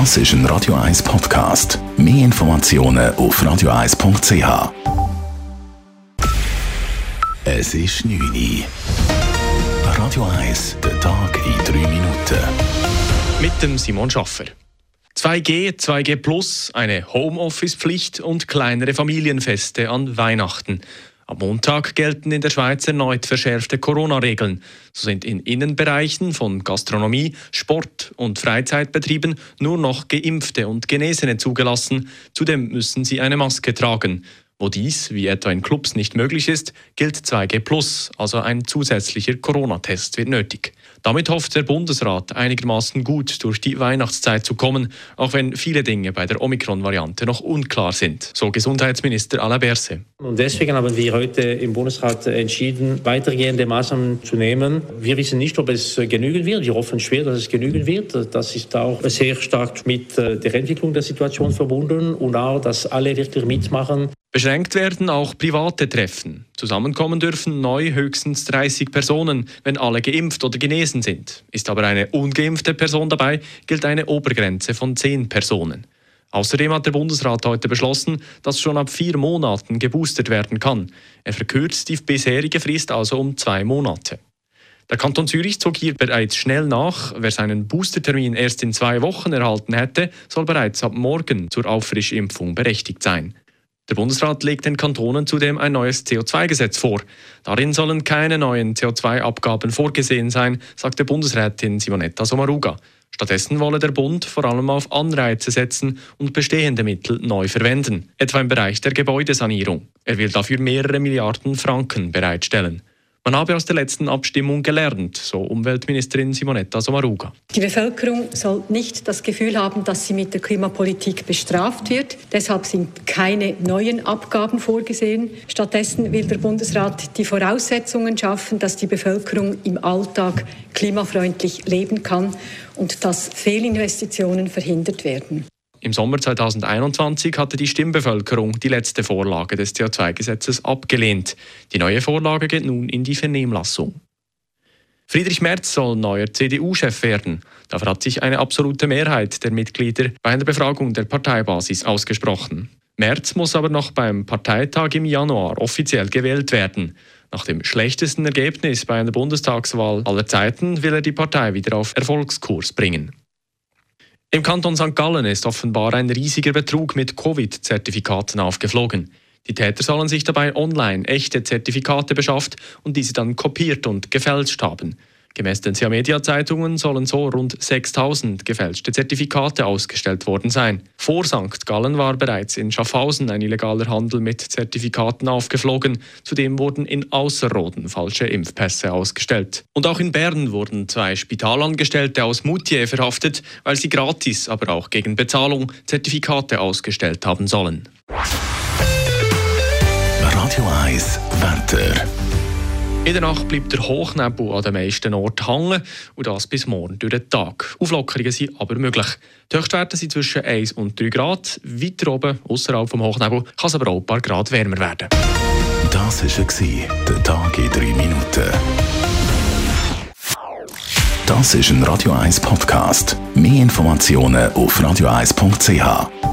Das ist ein Radio 1 Podcast. Mehr Informationen auf radio1.ch. Es ist 9 Uhr. Radio 1, der Tag in 3 Minuten. Mit dem Simon Schaffer. 2G, 2G Plus, eine Homeoffice-Pflicht und kleinere Familienfeste an Weihnachten. Am Montag gelten in der Schweiz erneut verschärfte Corona-Regeln. So sind in Innenbereichen von Gastronomie, Sport und Freizeitbetrieben nur noch Geimpfte und Genesene zugelassen. Zudem müssen sie eine Maske tragen. Wo dies, wie etwa in Clubs, nicht möglich ist, gilt 2G+, also ein zusätzlicher Corona-Test wird nötig. Damit hofft der Bundesrat einigermaßen gut durch die Weihnachtszeit zu kommen, auch wenn viele Dinge bei der Omikron-Variante noch unklar sind, so Gesundheitsminister Alain Berset. Und deswegen haben wir heute im Bundesrat entschieden, weitergehende Maßnahmen zu nehmen. Wir wissen nicht, ob es genügen wird. Wir hoffen schwer, dass es genügen wird. Das ist auch sehr stark mit der Entwicklung der Situation verbunden und auch, dass alle wirklich mitmachen. Beschränkt werden auch private Treffen. Zusammenkommen dürfen neu höchstens 30 Personen, wenn alle geimpft oder genesen sind. Ist aber eine ungeimpfte Person dabei, gilt eine Obergrenze von 10 Personen. Außerdem hat der Bundesrat heute beschlossen, dass schon ab vier Monaten geboostert werden kann. Er verkürzt die bisherige Frist also um zwei Monate. Der Kanton Zürich zog hier bereits schnell nach. Wer seinen Boostertermin erst in zwei Wochen erhalten hätte, soll bereits ab morgen zur Auffrischimpfung berechtigt sein. Der Bundesrat legt den Kantonen zudem ein neues CO2-Gesetz vor. Darin sollen keine neuen CO2-Abgaben vorgesehen sein, sagte Bundesrätin Simonetta Sommaruga. Stattdessen wolle der Bund vor allem auf Anreize setzen und bestehende Mittel neu verwenden, etwa im Bereich der Gebäudesanierung. Er will dafür mehrere Milliarden Franken bereitstellen. Man habe aus der letzten Abstimmung gelernt, so Umweltministerin Simonetta Sommaruga. Die Bevölkerung soll nicht das Gefühl haben, dass sie mit der Klimapolitik bestraft wird. Deshalb sind keine neuen Abgaben vorgesehen. Stattdessen will der Bundesrat die Voraussetzungen schaffen, dass die Bevölkerung im Alltag klimafreundlich leben kann und dass Fehlinvestitionen verhindert werden. Im Sommer 2021 hatte die Stimmbevölkerung die letzte Vorlage des CO2-Gesetzes abgelehnt. Die neue Vorlage geht nun in die Vernehmlassung. Friedrich Merz soll neuer CDU-Chef werden. Dafür hat sich eine absolute Mehrheit der Mitglieder bei einer Befragung der Parteibasis ausgesprochen. Merz muss aber noch beim Parteitag im Januar offiziell gewählt werden. Nach dem schlechtesten Ergebnis bei einer Bundestagswahl aller Zeiten will er die Partei wieder auf Erfolgskurs bringen. Im Kanton St. Gallen ist offenbar ein riesiger Betrug mit Covid-Zertifikaten aufgeflogen. Die Täter sollen sich dabei online echte Zertifikate beschafft und diese dann kopiert und gefälscht haben. Gemäß den Media-Zeitungen sollen so rund 6000 gefälschte Zertifikate ausgestellt worden sein. Vor St. Gallen war bereits in Schaffhausen ein illegaler Handel mit Zertifikaten aufgeflogen. Zudem wurden in Außerroden falsche Impfpässe ausgestellt. Und auch in Bern wurden zwei Spitalangestellte aus Moutier verhaftet, weil sie gratis, aber auch gegen Bezahlung Zertifikate ausgestellt haben sollen. Radio 1 Wetter. In der Nacht bleibt der Hochnebel an den meisten Orten hängen und das bis morgen durch den Tag. Auflockerungen sind aber möglich. Die Höchstwerte sind zwischen 1 und 3 Grad. Weiter oben, außerhalb vom Hochnebel, kann es aber auch ein paar Grad wärmer werden. Das war der Tag in 3 Minuten. Das ist ein Radio 1 Podcast. Mehr Informationen auf radio1.ch.